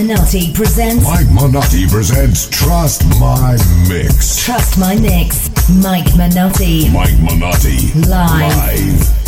Manotti presents. Mike Manotti presents Trust My Mix. Trust My Mix. Mike Manotti. Mike Manotti. Live. Live.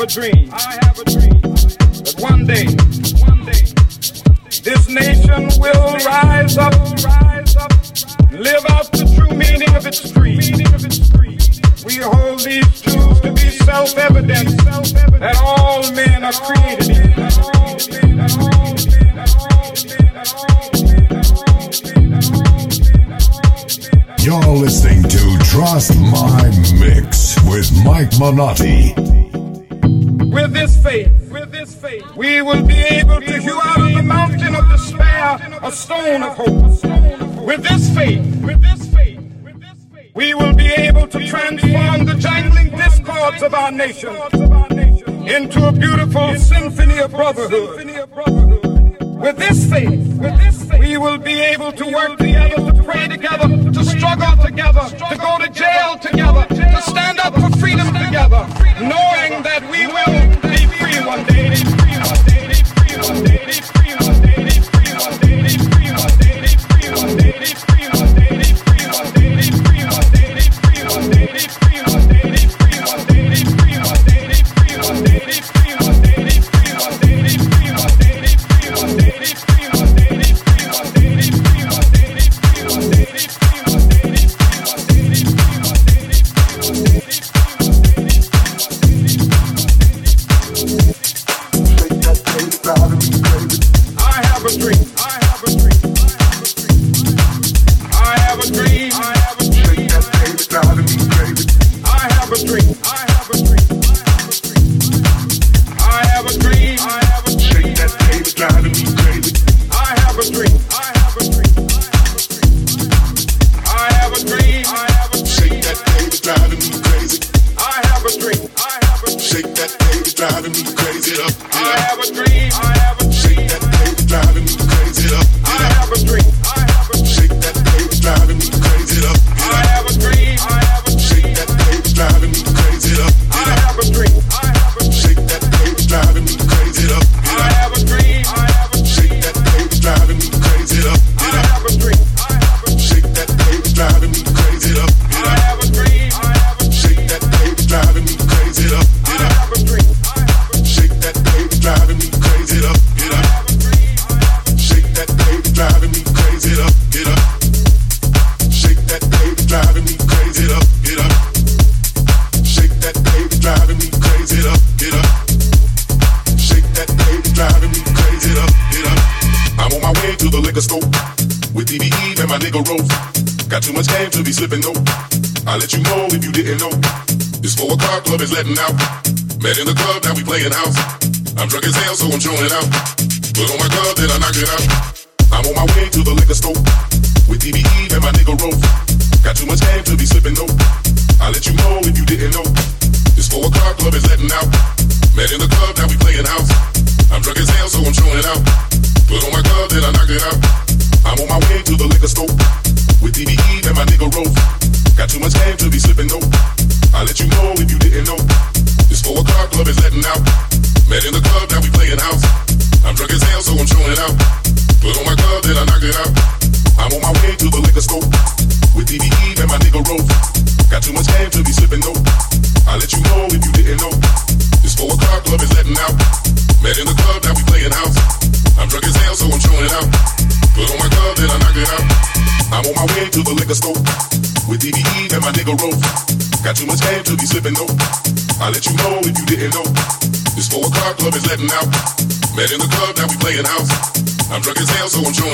have a dream. I have a dream that one day, one day, this nation will rise up, rise up, live out the true meaning of its creed. We hold these truths to be self-evident that all men are created equal. You're listening to Trust My Mix with Mike Manotti. With this faith, with this faith, we will be able to hew out of the mountain of despair a stone of hope. With this faith, with this faith, we will be able to transform the jangling discords of our nation into a beautiful symphony of brotherhood. With this faith, with this faith, we will be able to work together, to pray together, to struggle together, to go to jail together, to stand up for freedom together, knowing that we will be free one day.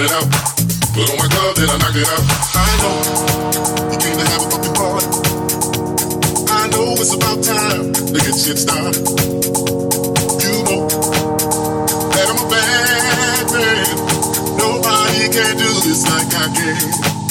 it out. Put on my glove, then I knock it out. I know you came to have a fucking party. I know it's about time to get shit started. You know that I'm a bad man. Nobody can do this like I can.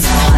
Live.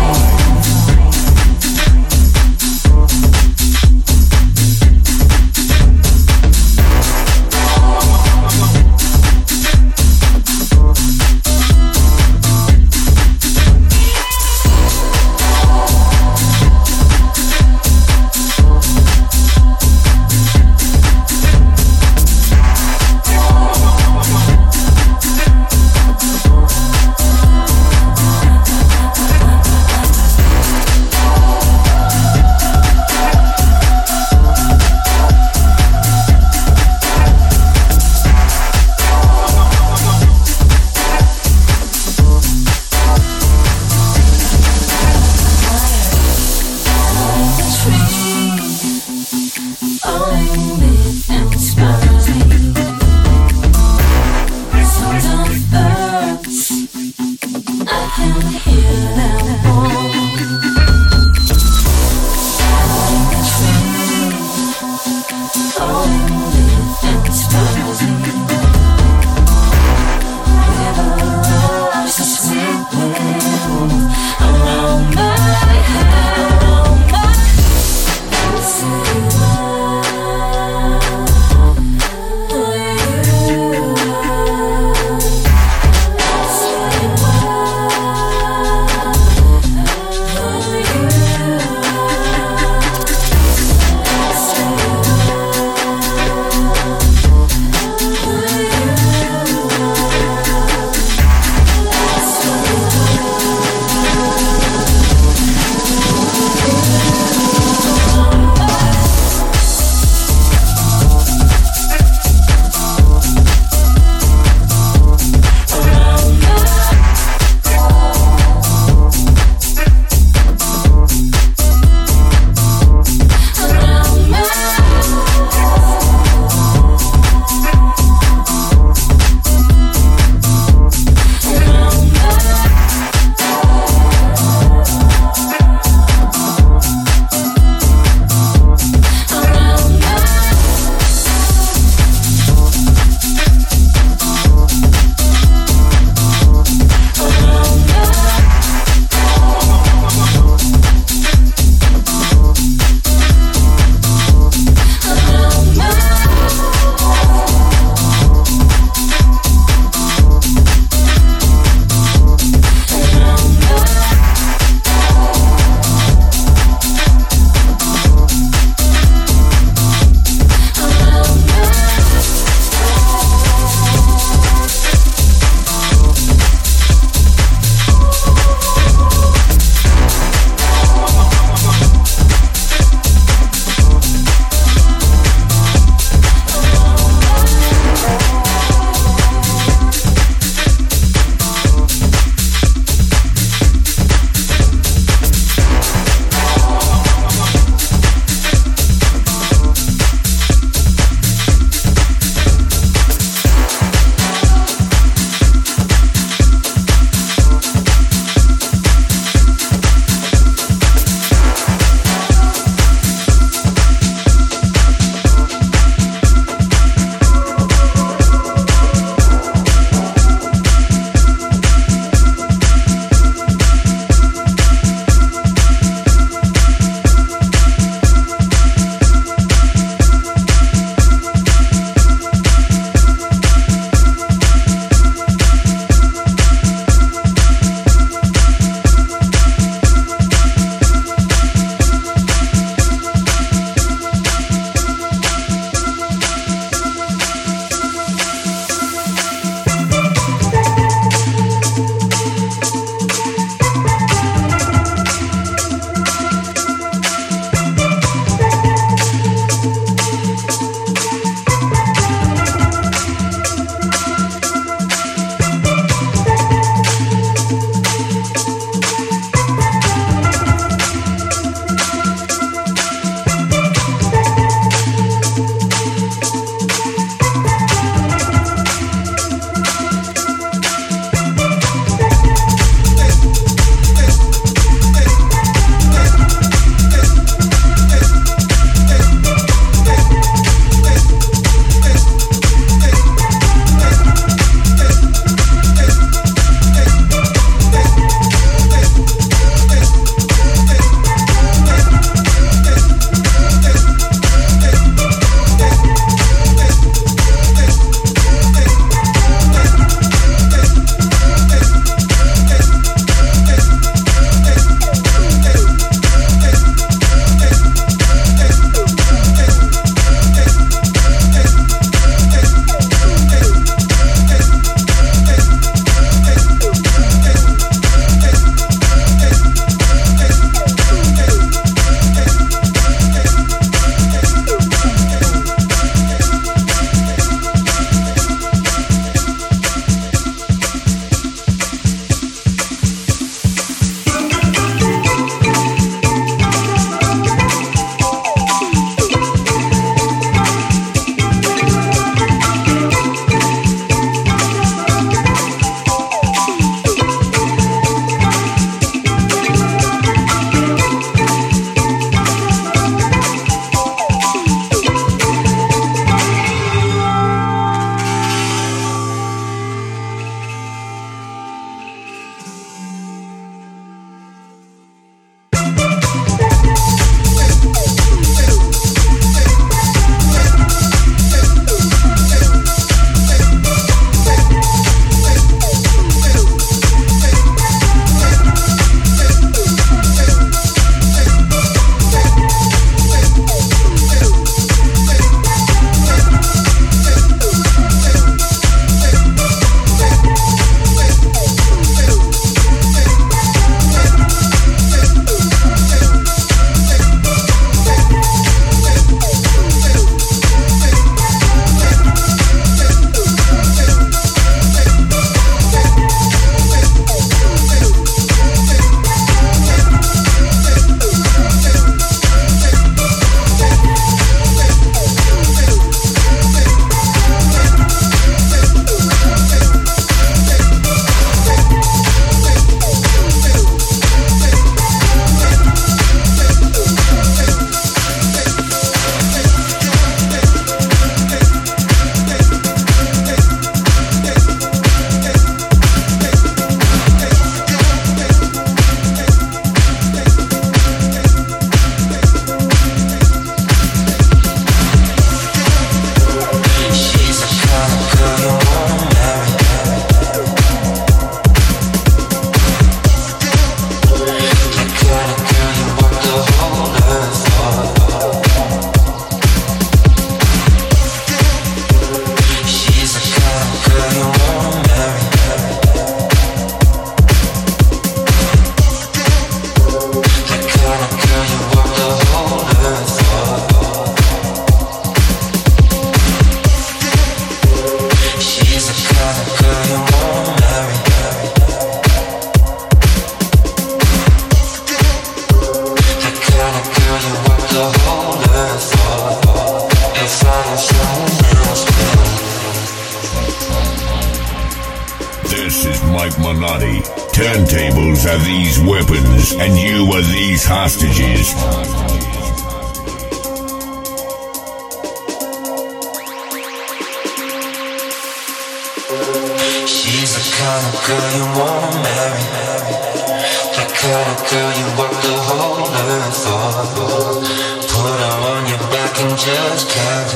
Just carry.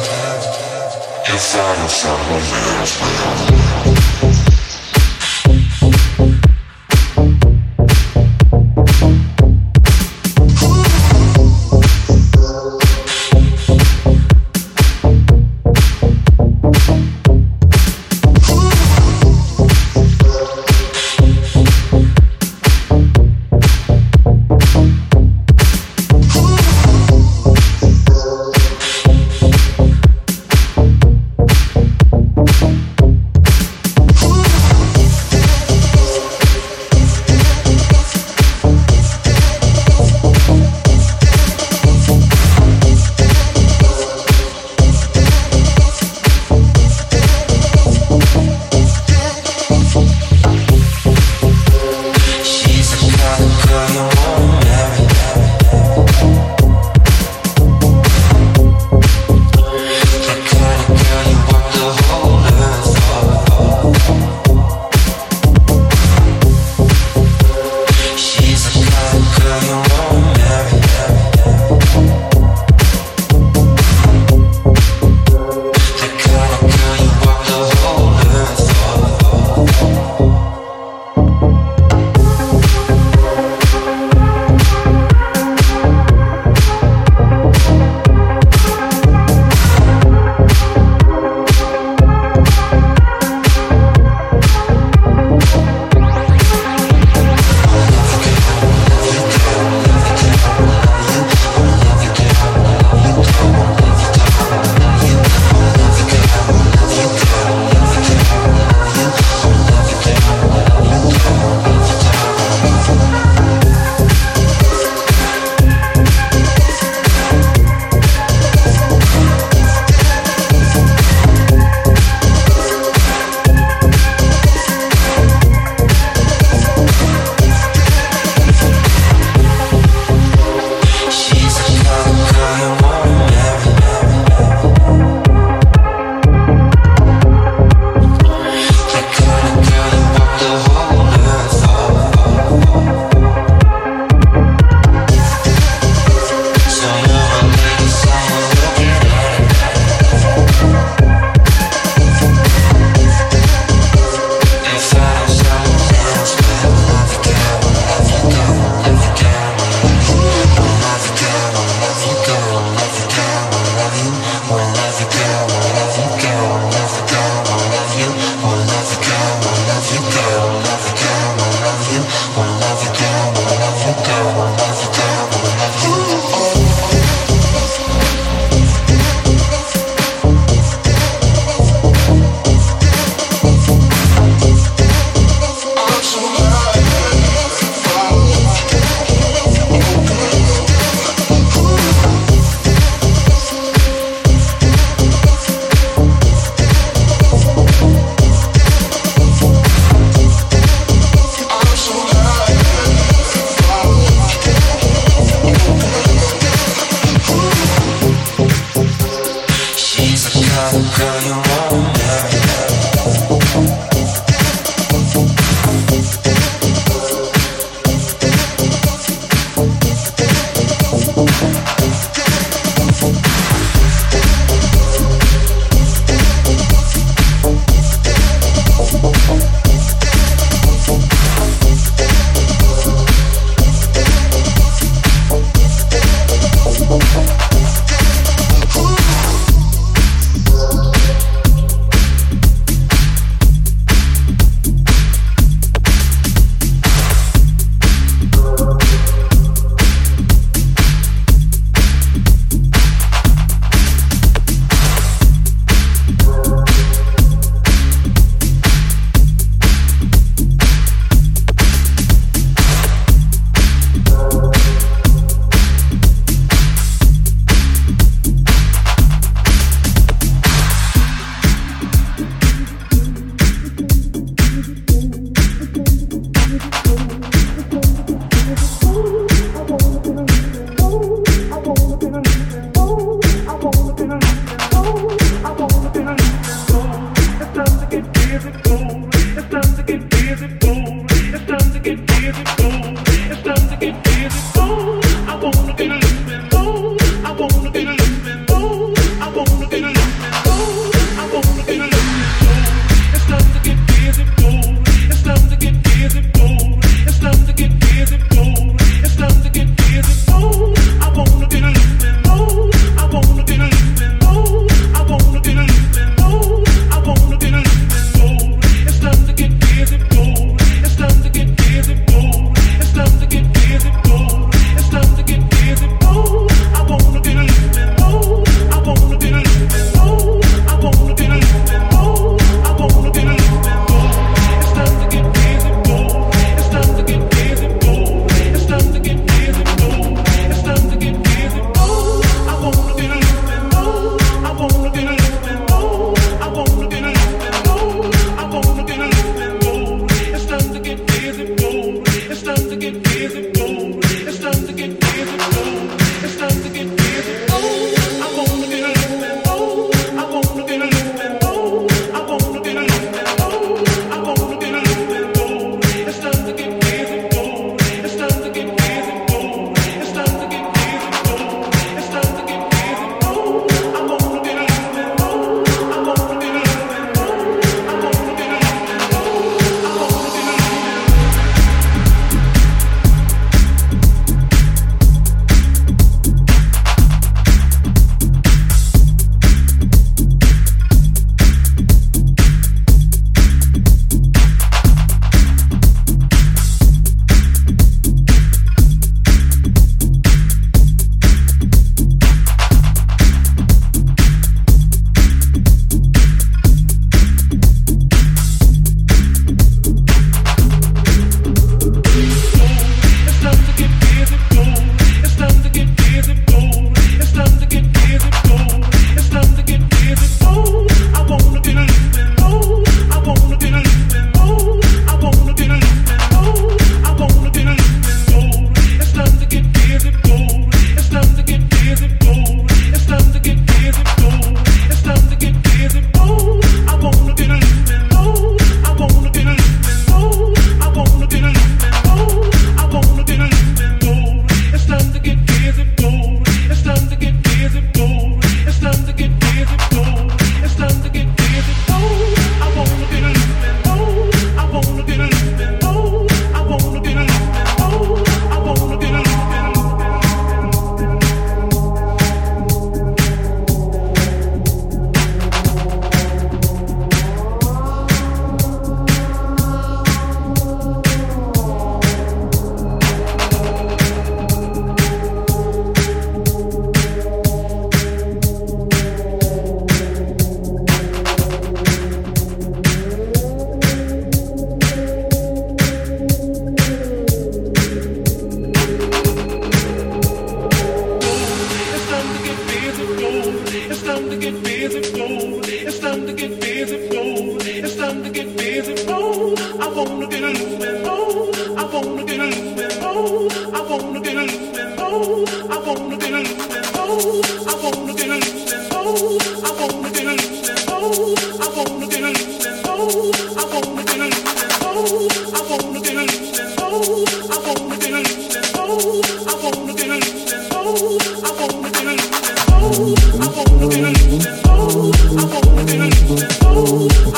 You find someone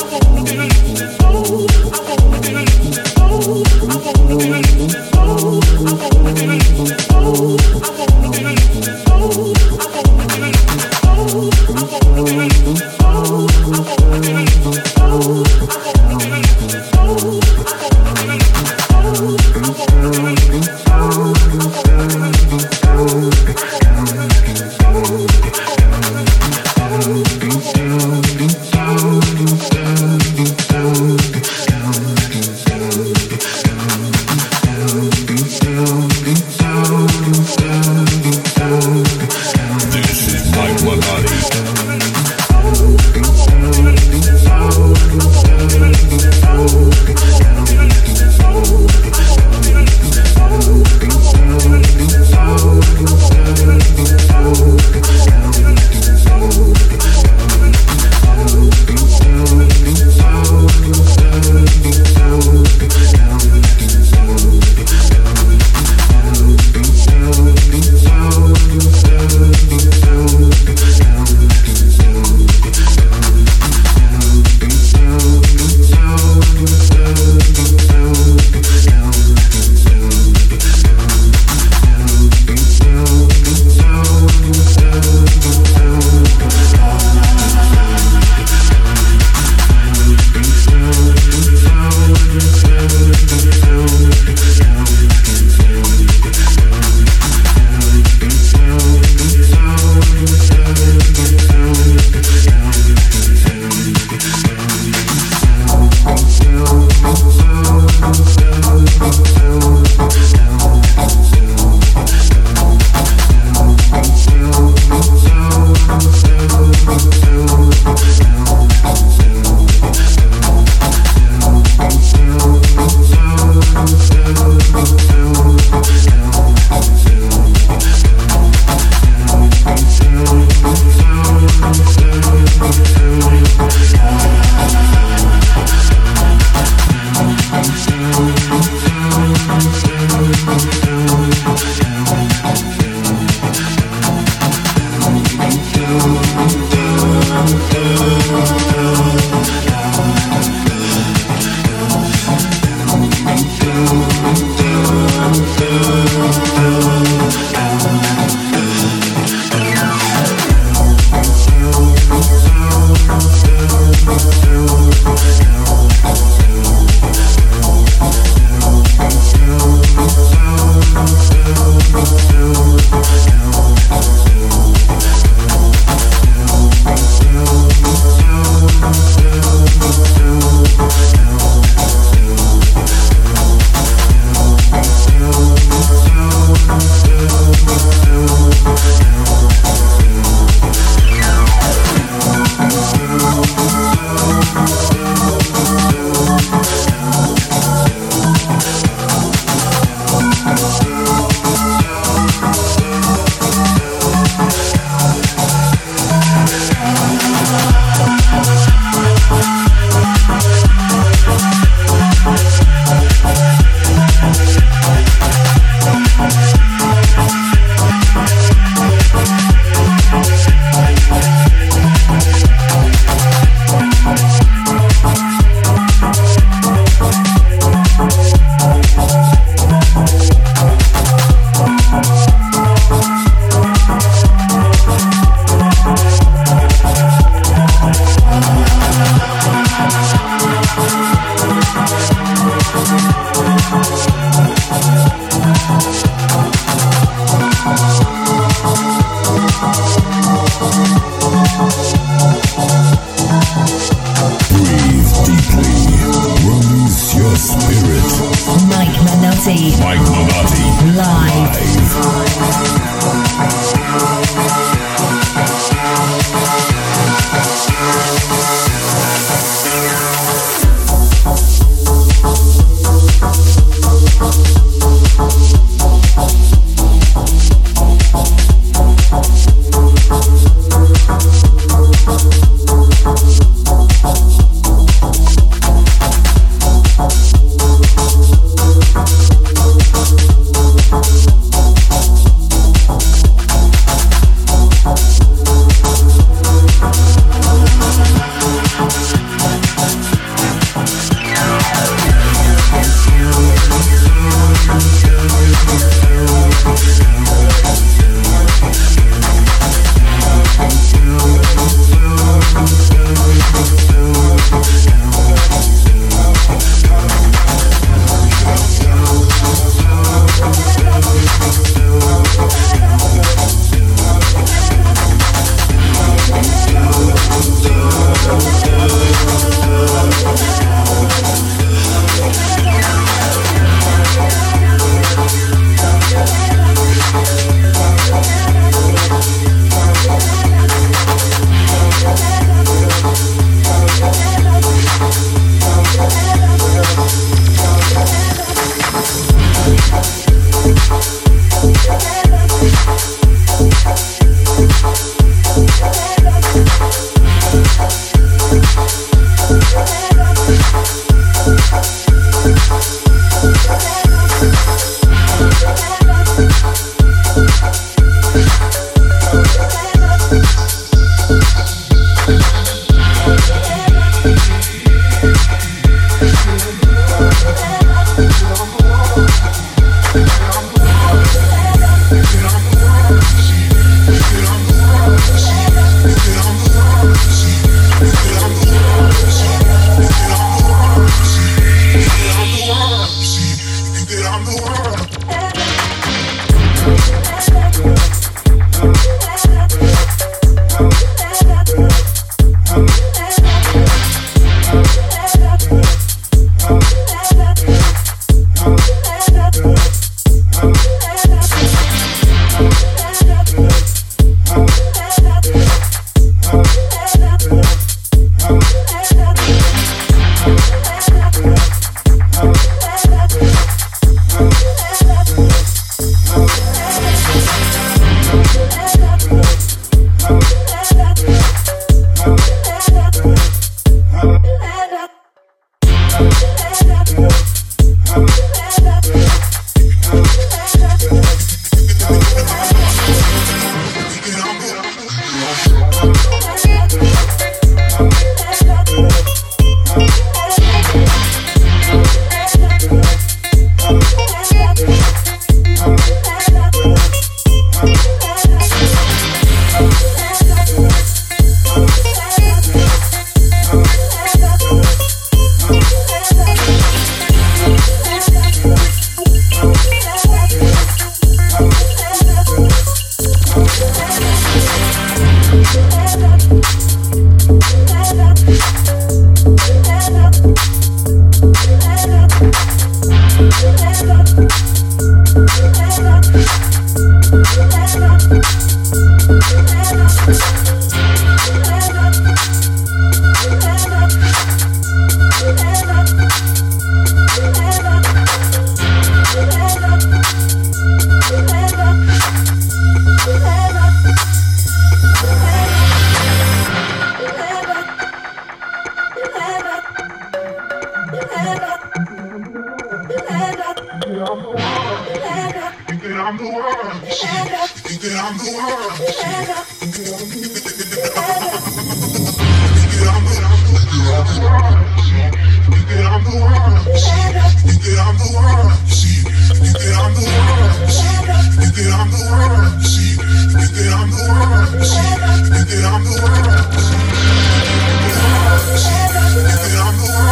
This spirit. Mike Manotti. Mike Manotti. Live. I'm the one.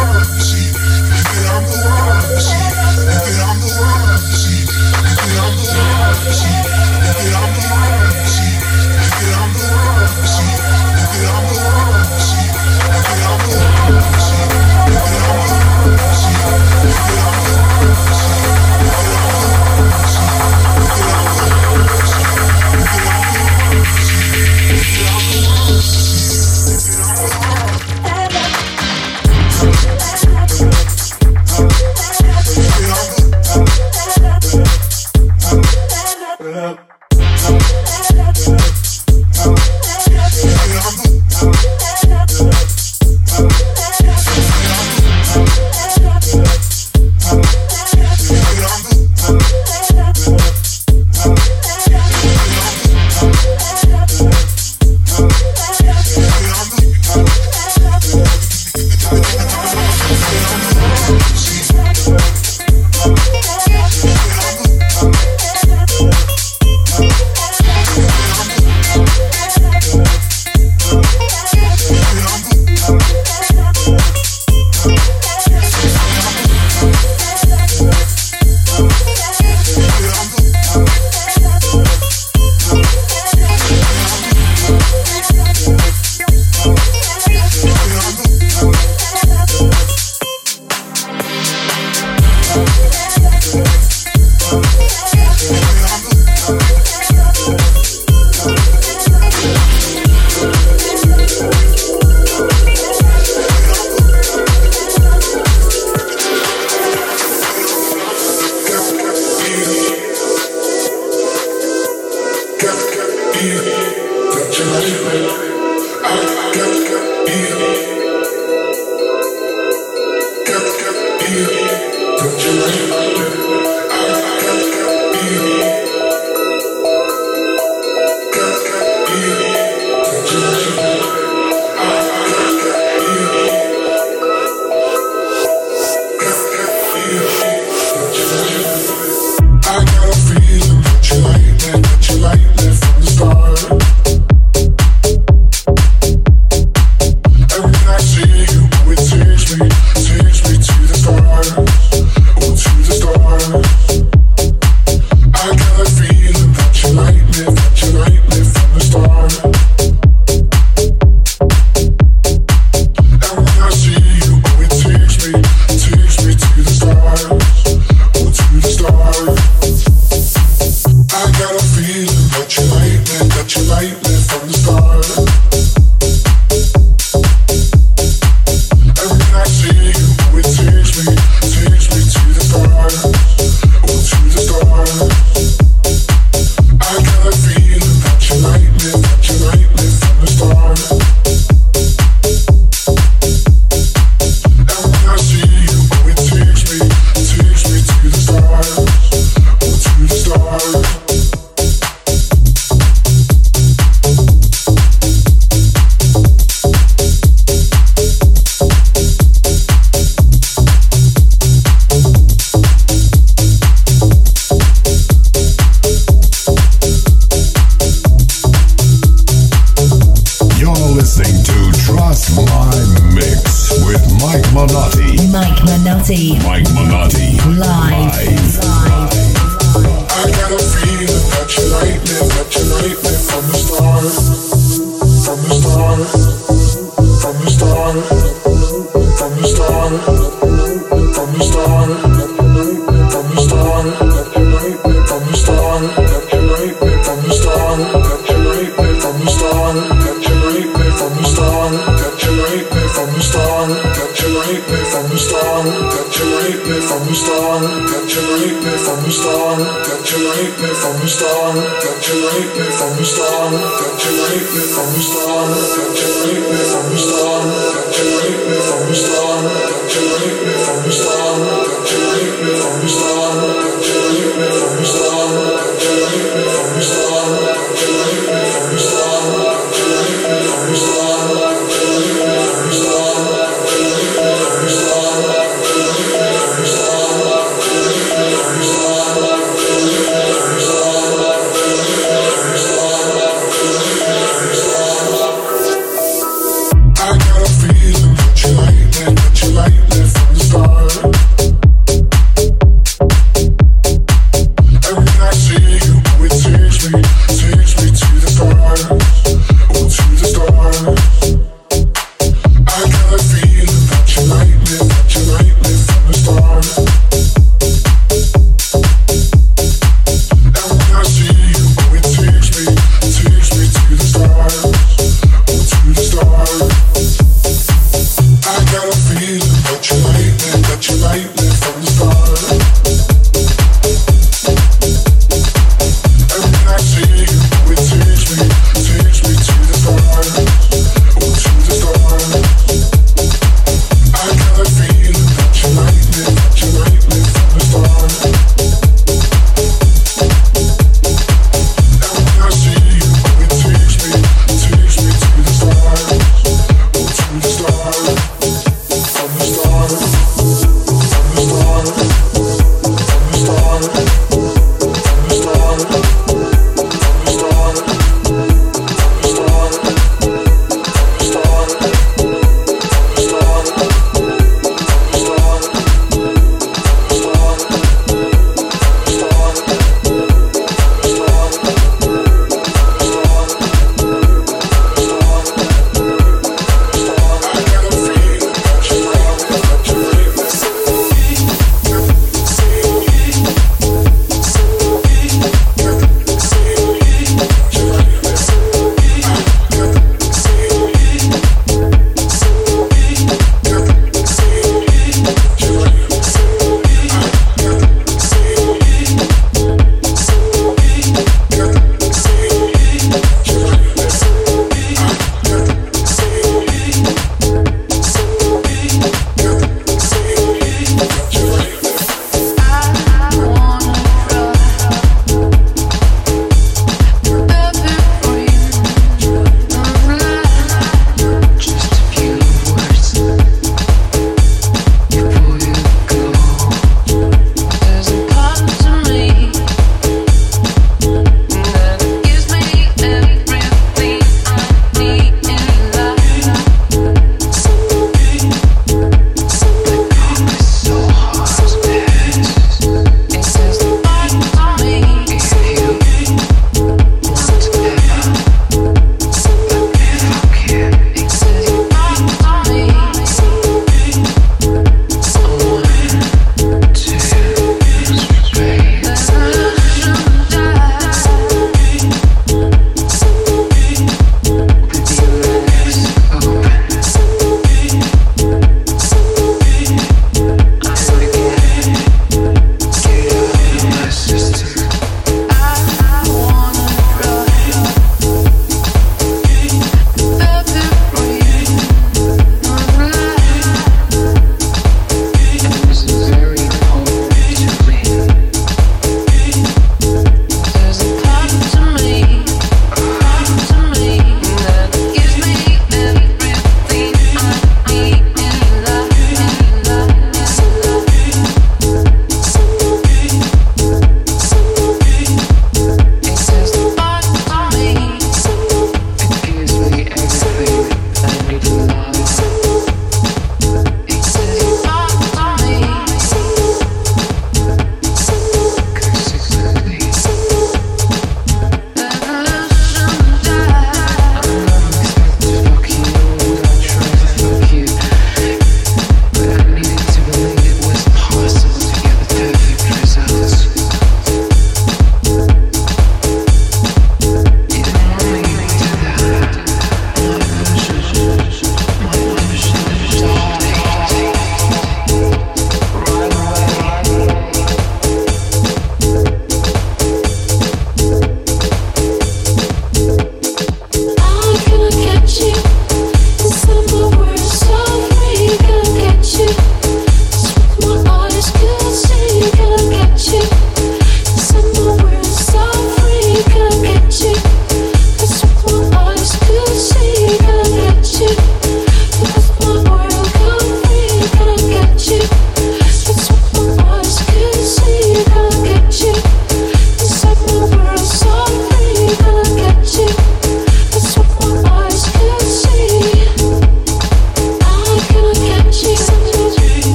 got here, touching my I got here.